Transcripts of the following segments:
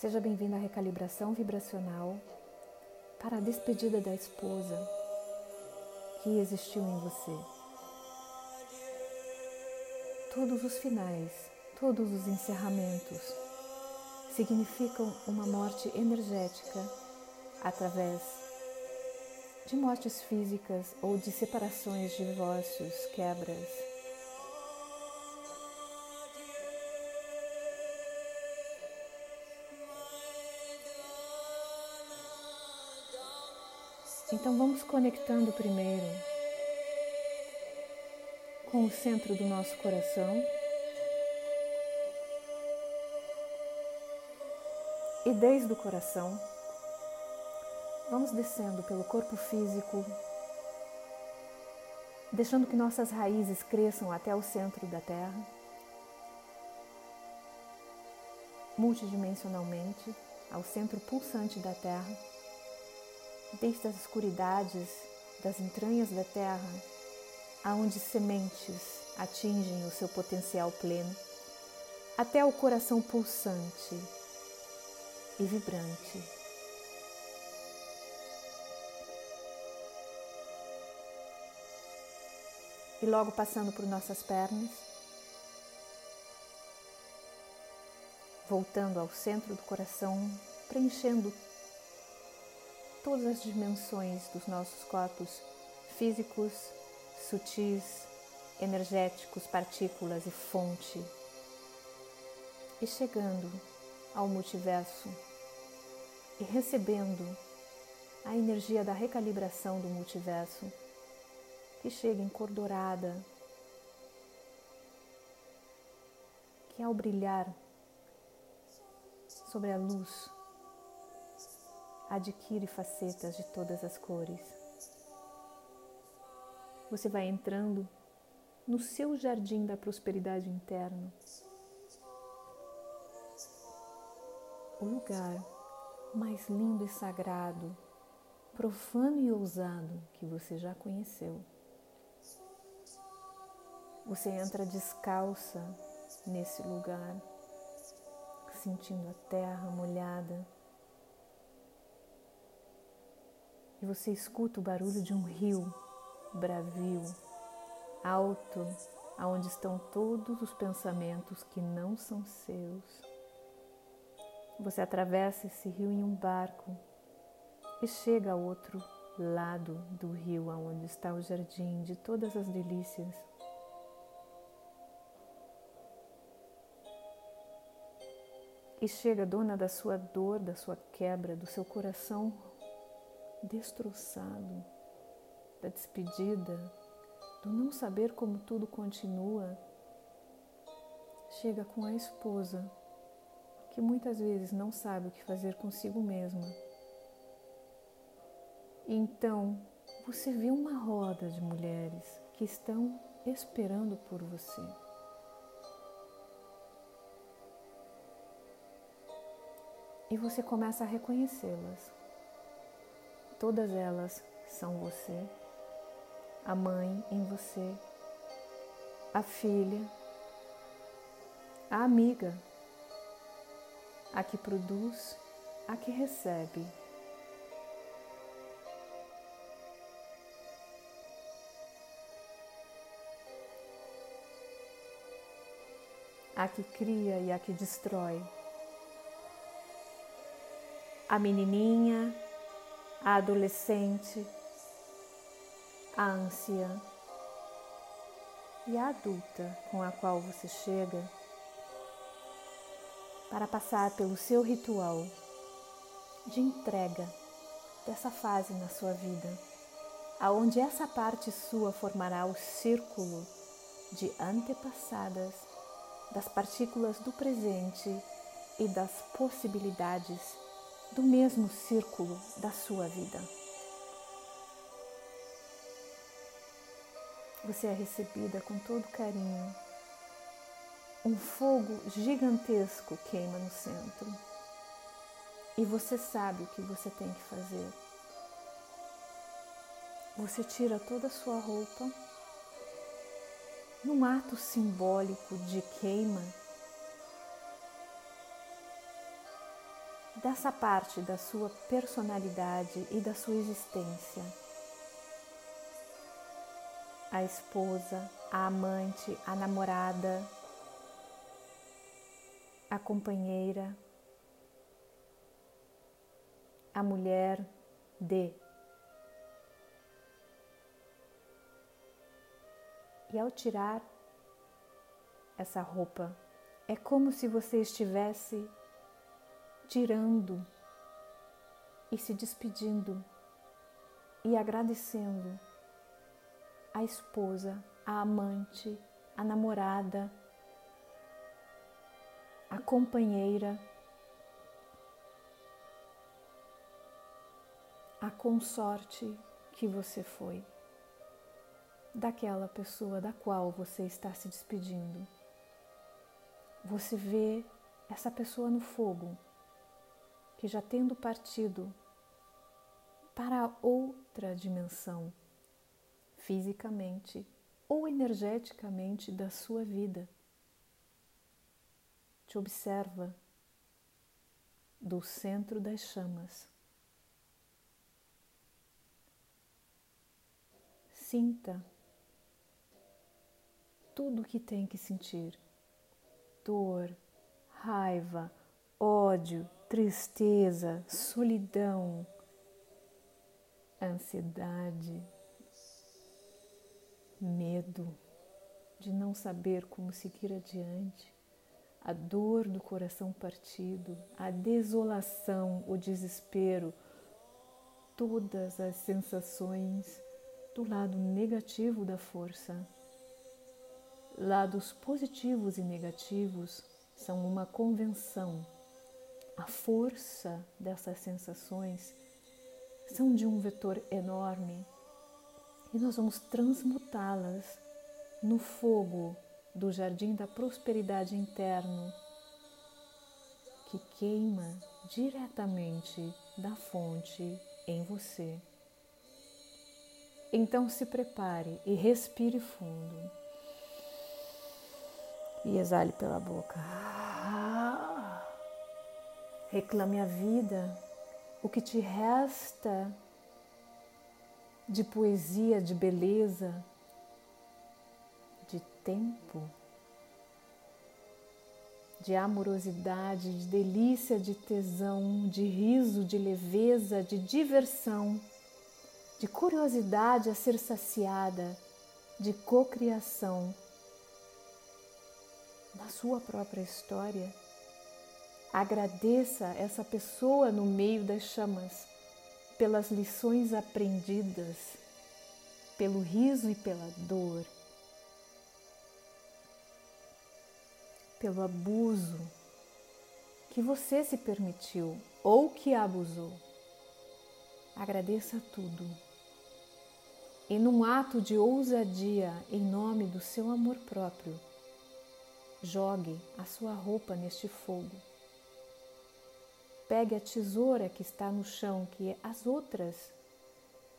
Seja bem-vindo à recalibração vibracional para a despedida da esposa que existiu em você. Todos os finais, todos os encerramentos significam uma morte energética através de mortes físicas ou de separações, divórcios, quebras. Então vamos conectando primeiro com o centro do nosso coração. E desde o coração, vamos descendo pelo corpo físico, deixando que nossas raízes cresçam até o centro da Terra, multidimensionalmente, ao centro pulsante da Terra, desde as escuridades das entranhas da Terra, aonde sementes atingem o seu potencial pleno, até o coração pulsante e vibrante. E logo passando por nossas pernas, voltando ao centro do coração, preenchendo todas as dimensões dos nossos corpos físicos, sutis, energéticos, partículas e fonte, e chegando ao multiverso e recebendo a energia da recalibração do multiverso que chega encordorada, que ao brilhar sobre a luz adquire facetas de todas as cores. Você vai entrando no seu jardim da prosperidade interna, o lugar mais lindo e sagrado, profano e ousado que você já conheceu. Você entra descalça nesse lugar, sentindo a terra molhada. E você escuta o barulho de um rio bravio, alto, aonde estão todos os pensamentos que não são seus. Você atravessa esse rio em um barco e chega ao outro lado do rio, aonde está o jardim de todas as delícias. E chega dona da sua dor, da sua quebra, do seu coração destroçado, da despedida, do não saber como tudo continua. Chega com a esposa que muitas vezes não sabe o que fazer consigo mesma. Então, você vê uma roda de mulheres que estão esperando por você. E você começa a reconhecê-las. Todas elas são você, a mãe em você, a filha, a amiga a que produz, a que recebe. A que cria e a que destrói. A menininha, a adolescente, a anciã e a adulta com a qual você chega para passar pelo seu ritual de entrega dessa fase na sua vida, aonde essa parte sua formará o círculo de antepassadas das partículas do presente e das possibilidades do mesmo círculo da sua vida. Você é recebida com todo carinho um fogo gigantesco queima no centro. E você sabe o que você tem que fazer. Você tira toda a sua roupa, num ato simbólico de queima, dessa parte da sua personalidade e da sua existência. A esposa, a amante, a namorada, a companheira, a mulher de. E ao tirar essa roupa, é como se você estivesse tirando e se despedindo e agradecendo a esposa, a amante, a namorada, a companheira, a consorte que você foi, daquela pessoa da qual você está se despedindo. Você vê essa pessoa no fogo que já tendo partido para outra dimensão, fisicamente ou energeticamente da sua vida, te observa do centro das chamas. Sinta tudo o que tem que sentir: dor, raiva, ódio, tristeza, solidão, ansiedade, medo de não saber como seguir adiante, a dor do coração partido, a desolação, o desespero, todas as sensações do lado negativo da força. Lados positivos e negativos são uma convenção a força dessas sensações são de um vetor enorme e nós vamos transmutá-las no fogo do jardim da prosperidade interno que queima diretamente da fonte em você. Então se prepare e respire fundo. E exale pela boca. Reclame a vida, o que te resta de poesia, de beleza, de tempo, de amorosidade, de delícia, de tesão, de riso, de leveza, de diversão, de curiosidade a ser saciada, de cocriação na sua própria história Agradeça essa pessoa no meio das chamas pelas lições aprendidas, pelo riso e pela dor, pelo abuso que você se permitiu ou que abusou. Agradeça tudo. E num ato de ousadia em nome do seu amor próprio, jogue a sua roupa neste fogo Pegue a tesoura que está no chão, que as outras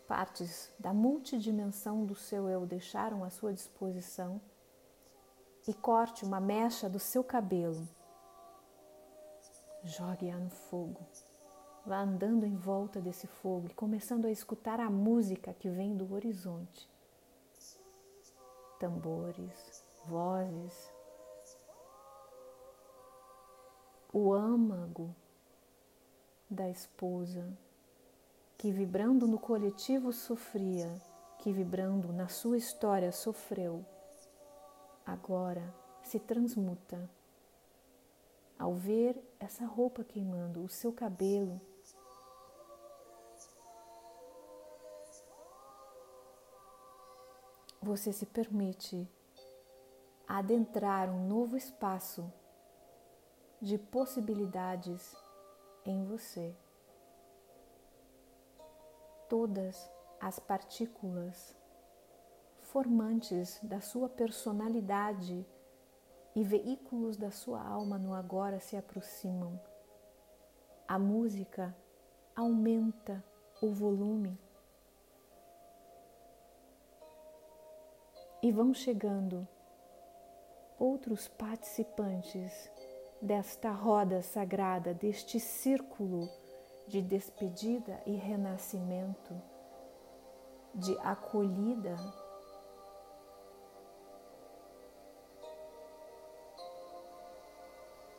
partes da multidimensão do seu eu deixaram à sua disposição, e corte uma mecha do seu cabelo. Jogue-a no fogo. Vá andando em volta desse fogo e começando a escutar a música que vem do horizonte. Tambores, vozes, o âmago da esposa, que vibrando no coletivo sofria, que vibrando na sua história sofreu, agora se transmuta. Ao ver essa roupa queimando, o seu cabelo, você se permite adentrar um novo espaço de possibilidades em você. Todas as partículas formantes da sua personalidade e veículos da sua alma no agora se aproximam. A música aumenta o volume e vão chegando outros participantes desta roda sagrada, deste círculo de despedida e renascimento, de acolhida.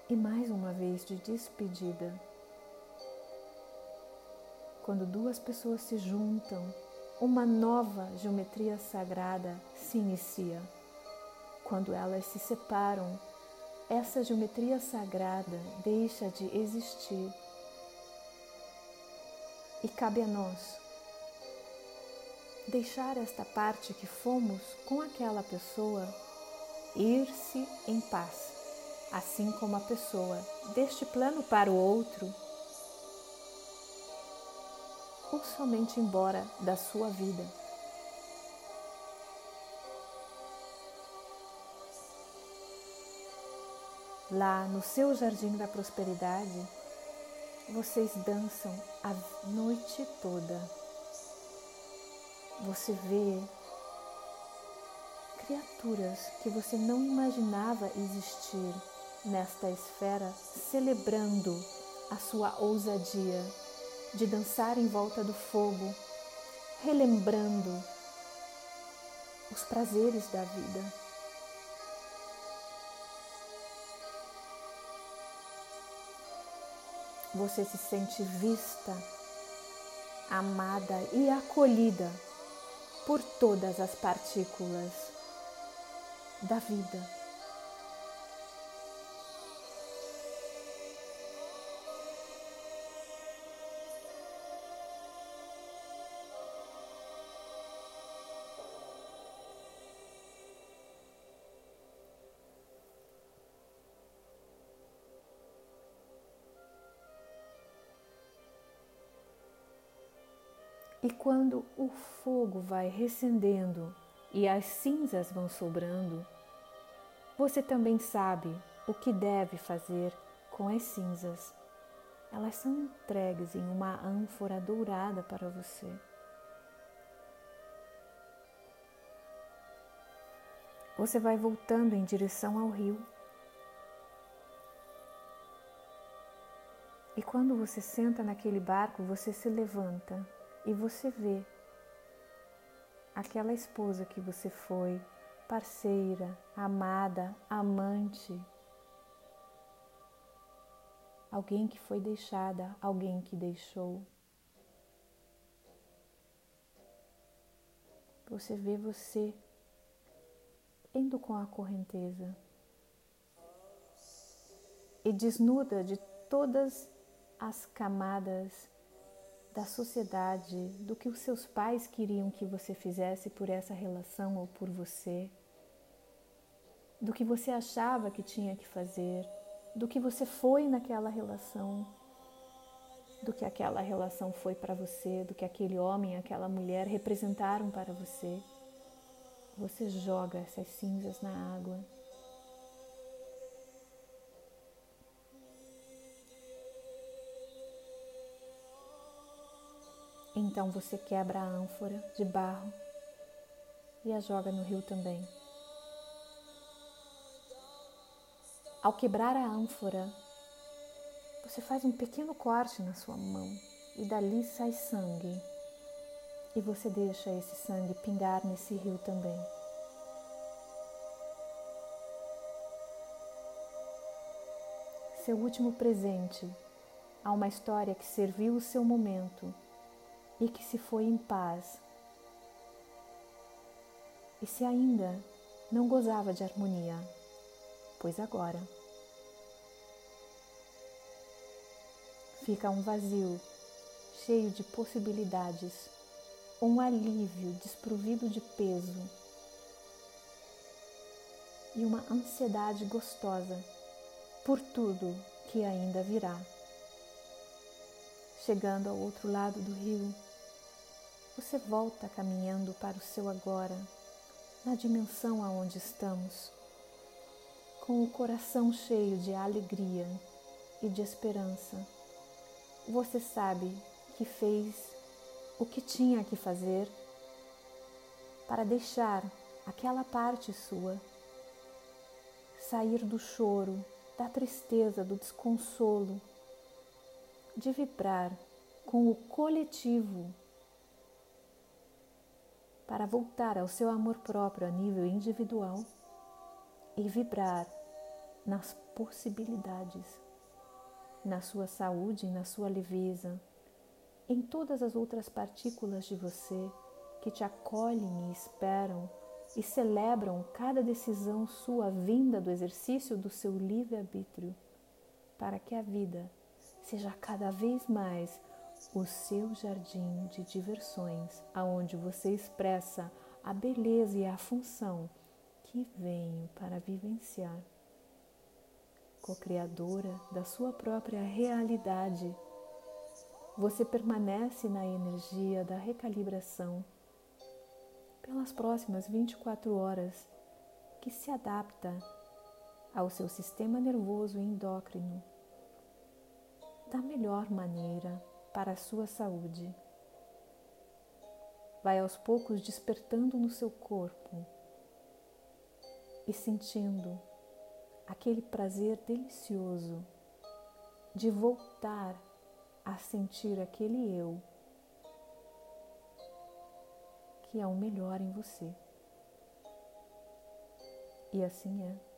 E mais uma vez de despedida. Quando duas pessoas se juntam, uma nova geometria sagrada se inicia. Quando elas se separam, essa geometria sagrada deixa de existir. E cabe a nós deixar esta parte que fomos com aquela pessoa ir-se em paz, assim como a pessoa deste plano para o outro ou somente embora da sua vida. Lá no seu jardim da prosperidade, vocês dançam a noite toda. Você vê criaturas que você não imaginava existir nesta esfera celebrando a sua ousadia de dançar em volta do fogo, relembrando os prazeres da vida. Você se sente vista, amada e acolhida por todas as partículas da vida. E quando o fogo vai recendendo e as cinzas vão sobrando, você também sabe o que deve fazer com as cinzas. Elas são entregues em uma ânfora dourada para você. Você vai voltando em direção ao rio. E quando você senta naquele barco, você se levanta e você vê aquela esposa que você foi, parceira, amada, amante, alguém que foi deixada, alguém que deixou. Você vê você indo com a correnteza e desnuda de todas as camadas da sociedade, do que os seus pais queriam que você fizesse por essa relação ou por você, do que você achava que tinha que fazer, do que você foi naquela relação, do que aquela relação foi para você, do que aquele homem, aquela mulher representaram para você. Você joga essas cinzas na água Então você quebra a ânfora de barro e a joga no rio também. Ao quebrar a ânfora, você faz um pequeno corte na sua mão e dali sai sangue. E você deixa esse sangue pingar nesse rio também. Seu último presente a uma história que serviu o seu momento e que se foi em paz. E se ainda não gozava de harmonia, pois agora fica um vazio cheio de possibilidades, um alívio desprovido de peso e uma ansiedade gostosa por tudo que ainda virá. Chegando ao outro lado do rio, você volta caminhando para o seu agora, na dimensão aonde estamos, com o coração cheio de alegria e de esperança. Você sabe que fez o que tinha que fazer para deixar aquela parte sua sair do choro, da tristeza, do desconsolo, de vibrar com o coletivo para voltar ao seu amor próprio a nível individual e vibrar nas possibilidades, na sua saúde, na sua leveza, em todas as outras partículas de você que te acolhem e esperam e celebram cada decisão sua vinda do exercício do seu livre-arbítrio, para que a vida seja cada vez mais o seu jardim de diversões, aonde você expressa a beleza e a função que venho para vivenciar. Co-criadora da sua própria realidade, você permanece na energia da recalibração pelas próximas 24 horas, que se adapta ao seu sistema nervoso endócrino da melhor maneira para a sua saúde. Vai aos poucos despertando no seu corpo e sentindo aquele prazer delicioso de voltar a sentir aquele eu que é o melhor em você. E assim é.